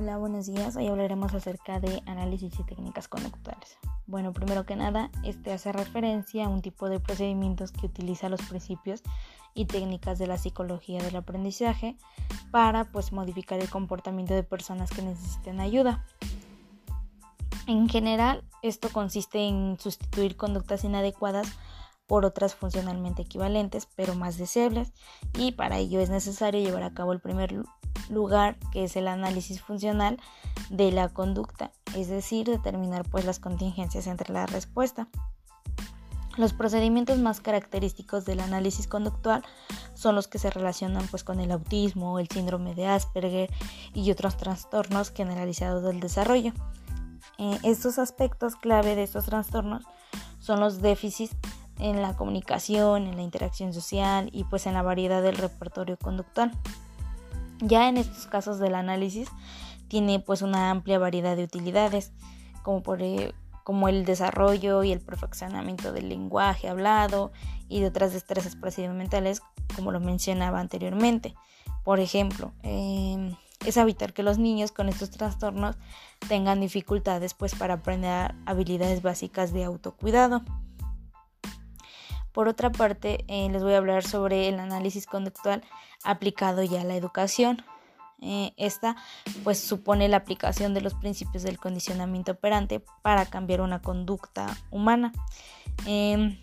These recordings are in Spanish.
Hola, buenos días. Hoy hablaremos acerca de análisis y técnicas conductuales. Bueno, primero que nada, este hace referencia a un tipo de procedimientos que utiliza los principios y técnicas de la psicología del aprendizaje para pues modificar el comportamiento de personas que necesiten ayuda. En general, esto consiste en sustituir conductas inadecuadas por otras funcionalmente equivalentes pero más deseables y para ello es necesario llevar a cabo el primer lugar que es el análisis funcional de la conducta, es decir, determinar pues las contingencias entre la respuesta. Los procedimientos más característicos del análisis conductual son los que se relacionan pues con el autismo, el síndrome de Asperger y otros trastornos generalizados del desarrollo. Eh, estos aspectos clave de estos trastornos son los déficits en la comunicación, en la interacción social y pues en la variedad del repertorio conductual. Ya en estos casos del análisis tiene pues una amplia variedad de utilidades, como, por, e, como el desarrollo y el perfeccionamiento del lenguaje hablado y de otras destrezas procedimentales, como lo mencionaba anteriormente. Por ejemplo, em, es evitar que los niños con estos trastornos tengan dificultades pues para aprender habilidades básicas de autocuidado. Por otra parte, eh, les voy a hablar sobre el análisis conductual aplicado ya a la educación. Eh, esta pues supone la aplicación de los principios del condicionamiento operante para cambiar una conducta humana. Em,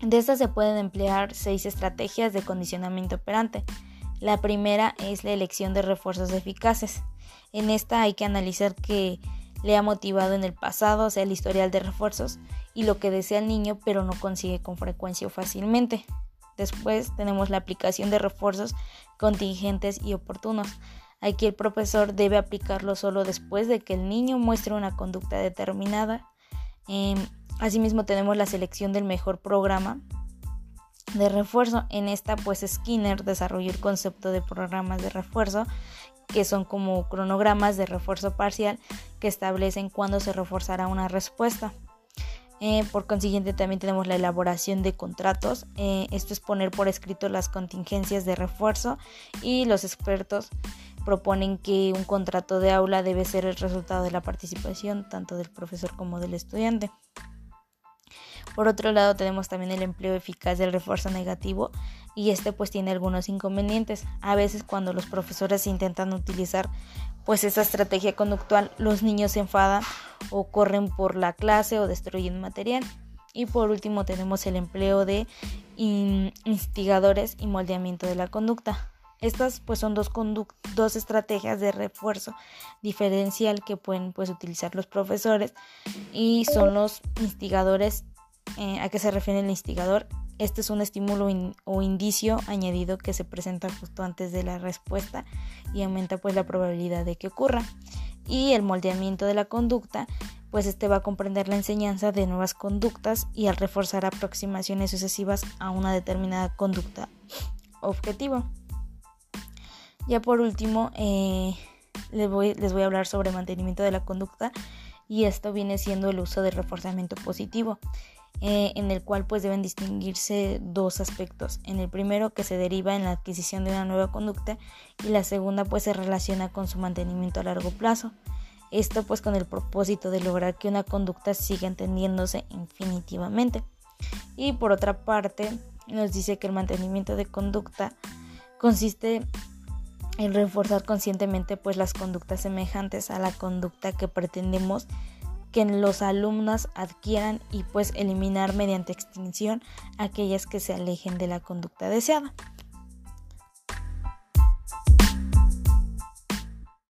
de estas se pueden emplear seis estrategias de condicionamiento operante. La primera es la elección de refuerzos eficaces. En esta hay que analizar que le ha motivado en el pasado, o sea, el historial de refuerzos y lo que desea el niño, pero no consigue con frecuencia o fácilmente. Después tenemos la aplicación de refuerzos contingentes y oportunos. Aquí el profesor debe aplicarlo solo después de que el niño muestre una conducta determinada. Em, asimismo tenemos la selección del mejor programa de refuerzo. En esta pues Skinner desarrolló el concepto de programas de refuerzo que son como cronogramas de refuerzo parcial que establecen cuándo se reforzará una respuesta. Eh, por consiguiente también tenemos la elaboración de contratos. Eh, esto es poner por escrito las contingencias de refuerzo y los expertos proponen que un contrato de aula debe ser el resultado de la participación tanto del profesor como del estudiante. Por otro lado tenemos también el empleo eficaz del refuerzo negativo y este pues tiene algunos inconvenientes. A veces cuando los profesores intentan utilizar pues esa estrategia conductual, los niños se enfadan o corren por la clase o destruyen material. Y por último tenemos el empleo de instigadores y moldeamiento de la conducta. Estas pues son dos, dos estrategias de refuerzo diferencial que pueden pues utilizar los profesores y son los instigadores eh, ¿A qué se refiere el instigador? Este es un estímulo o indicio añadido que se presenta justo antes de la respuesta y aumenta pues la probabilidad de que ocurra. Y el moldeamiento de la conducta, pues este va a comprender la enseñanza de nuevas conductas y al reforzar aproximaciones sucesivas a una determinada conducta objetivo. Ya por último, eh, les, voy, les voy a hablar sobre mantenimiento de la conducta y esto viene siendo el uso del reforzamiento positivo. Eh, en el cual pues deben distinguirse dos aspectos. En el primero que se deriva en la adquisición de una nueva conducta y la segunda pues se relaciona con su mantenimiento a largo plazo. Esto pues con el propósito de lograr que una conducta siga entendiéndose infinitivamente. Y por otra parte nos dice que el mantenimiento de conducta consiste en reforzar conscientemente pues las conductas semejantes a la conducta que pretendemos que los alumnos adquieran y pues eliminar mediante extinción aquellas que se alejen de la conducta deseada.